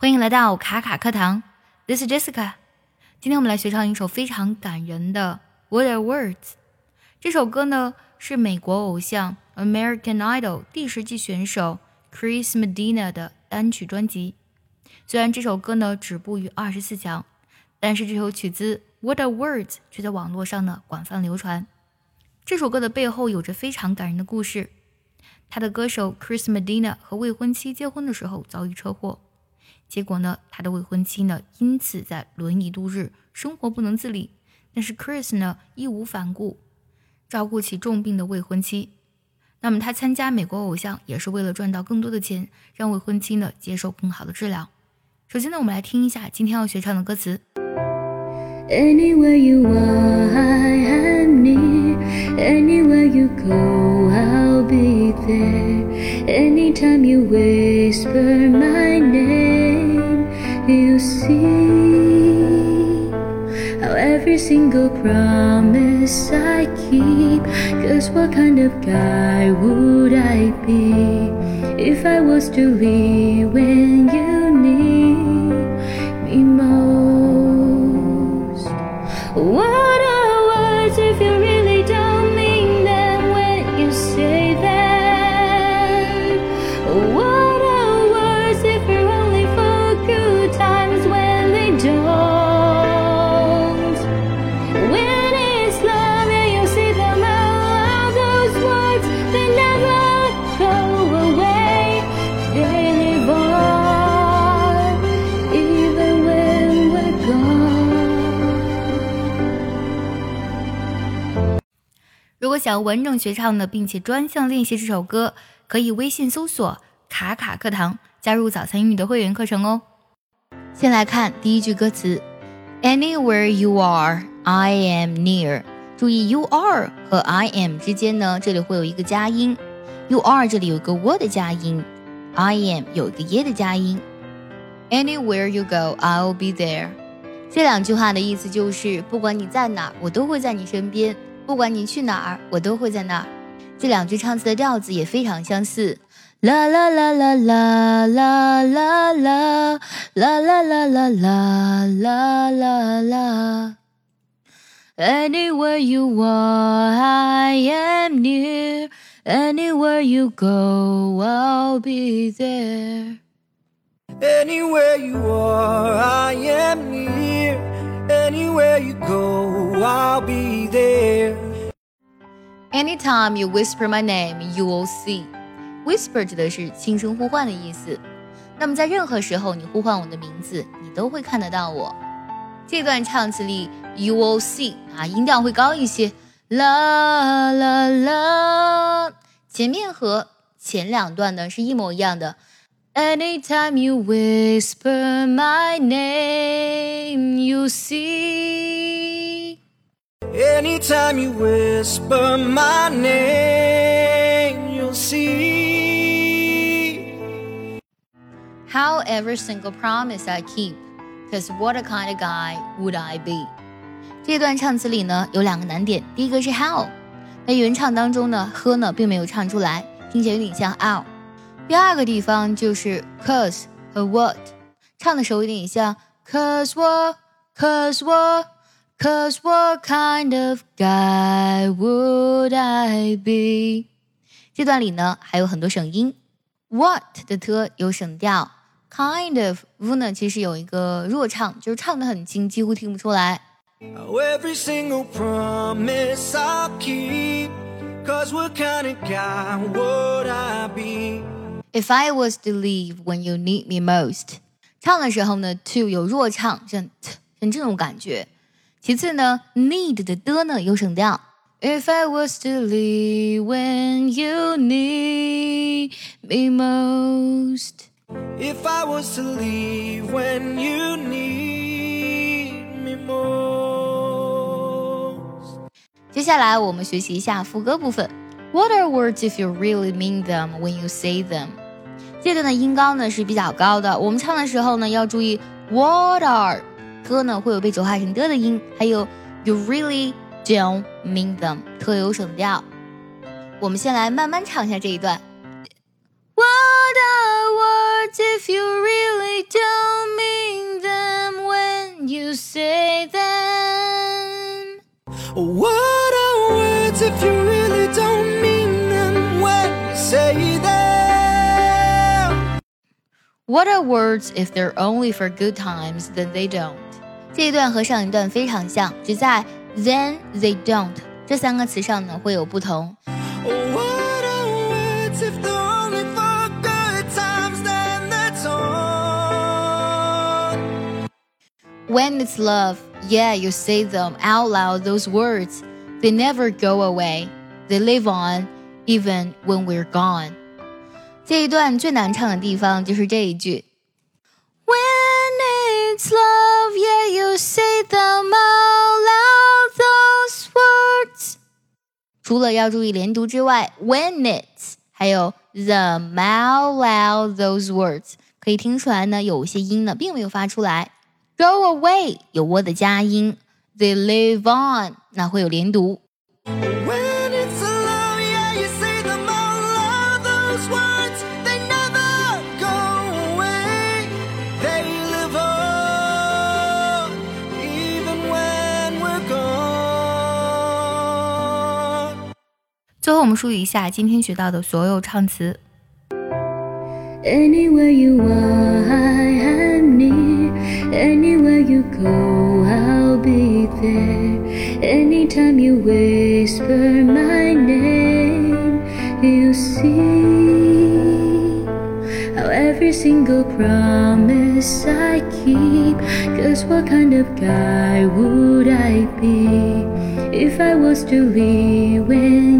欢迎来到卡卡课堂，This is Jessica。今天我们来学唱一首非常感人的《What Are Words》。这首歌呢是美国偶像 American Idol 第十季选手 Chris Medina 的单曲专辑。虽然这首歌呢止步于二十四强，但是这首曲子《What Are Words》却在网络上呢广泛流传。这首歌的背后有着非常感人的故事。他的歌手 Chris Medina 和未婚妻结婚的时候遭遇车祸。结果呢，他的未婚妻呢，因此在轮椅度日，生活不能自理。但是 Chris 呢，义无反顾，照顾起重病的未婚妻。那么他参加美国偶像，也是为了赚到更多的钱，让未婚妻呢接受更好的治疗。首先呢，我们来听一下今天要学唱的歌词。Anywhere you are, I am near. Anywhere you go, I'll be there. Anytime you whisper my every single promise I keep. Cause what kind of guy would I be if I was to leave when you 如果想要完整学唱的，并且专项练习这首歌，可以微信搜索“卡卡课堂”，加入早餐英语的会员课程哦。先来看第一句歌词：Anywhere you are, I am near。注意，you are 和 I am 之间呢，这里会有一个加音。You are 这里有一个 w 的加音，I am 有一个耶的加音。Anywhere you go, I'll be there。这两句话的意思就是，不管你在哪，我都会在你身边；不管你去哪儿，我都会在那儿。这两句唱词的调子也非常相似。啦啦啦啦啦啦啦啦啦啦啦啦啦啦啦啦。Anywhere you are, I am near. Anywhere you go, I'll be there. Anywhere you are, I am near. Anywhere you go, I'll be there. Anytime you whisper my name, you will see. Whisper 指的是轻声呼唤的意思。那么在任何时候你呼唤我的名字，你都会看得到我。这段唱词里，you will see 啊，音调会高一些，啦啦啦。前面和前两段呢是一模一样的。Anytime you whisper my name, you see. Anytime you whisper my name, you'll see. How every single promise I keep, cause what a kind of guy would I be？这段唱词里呢有两个难点，第一个是 how，在原唱当中呢呵呢并没有唱出来，听起来有点像 ow。第二个地方就是 cause 和 what，唱的时候有点像 cause what cause what cause what kind of guy would I be？这段里呢还有很多省音，what 的 t 有省调，kind of v 呢其实有一个弱唱，就是唱的很轻，几乎听不出来。 How every single promise I'll keep. Cause what kind of guy would I be? If I was to leave when you need me most，唱的时候呢，to 有弱唱，像 t 像这种感觉。 其次呢，need 的的呢有省调。If I was to leave when you need me most， If I was to leave when you need me most. 接下来我们学习一下副歌部分。What are words if you really mean them when you say them？这段的音高呢是比较高的，我们唱的时候呢要注意 What are 歌呢会有被浊化成的的音，还有 you really don't mean them 特有省调。我们先来慢慢唱一下这一段。What are words if you really don't mean them when you say them? What are words if you really don't mean them when you say them? What are words if they're only for good times, then they don't? 这一段和上一段非常像，只在 then they don't 这三个词上呢会有不同。 What are words if they're only for good times, then that's all? When it's love, yeah, you say them out loud, those words. They never go away. They live on, even when we're gone. 这一段最难唱的地方就是这一句。 When it's love, yeah, you say them out loud, those words. 除了要注意连读之外，when it's 还有 them out loud those words 可以听出来呢，有些音呢并没有发出来。Go away 有 w 的加音，They live on 那会有连读。最后我们梳理一下今天学到的所有唱词。 Anywhere you are, I am near. Anywhere you go, I'll be there. Anytime you whisper my name, you see how every single promise I keep. Cause what kind of guy would I be if I was to leave when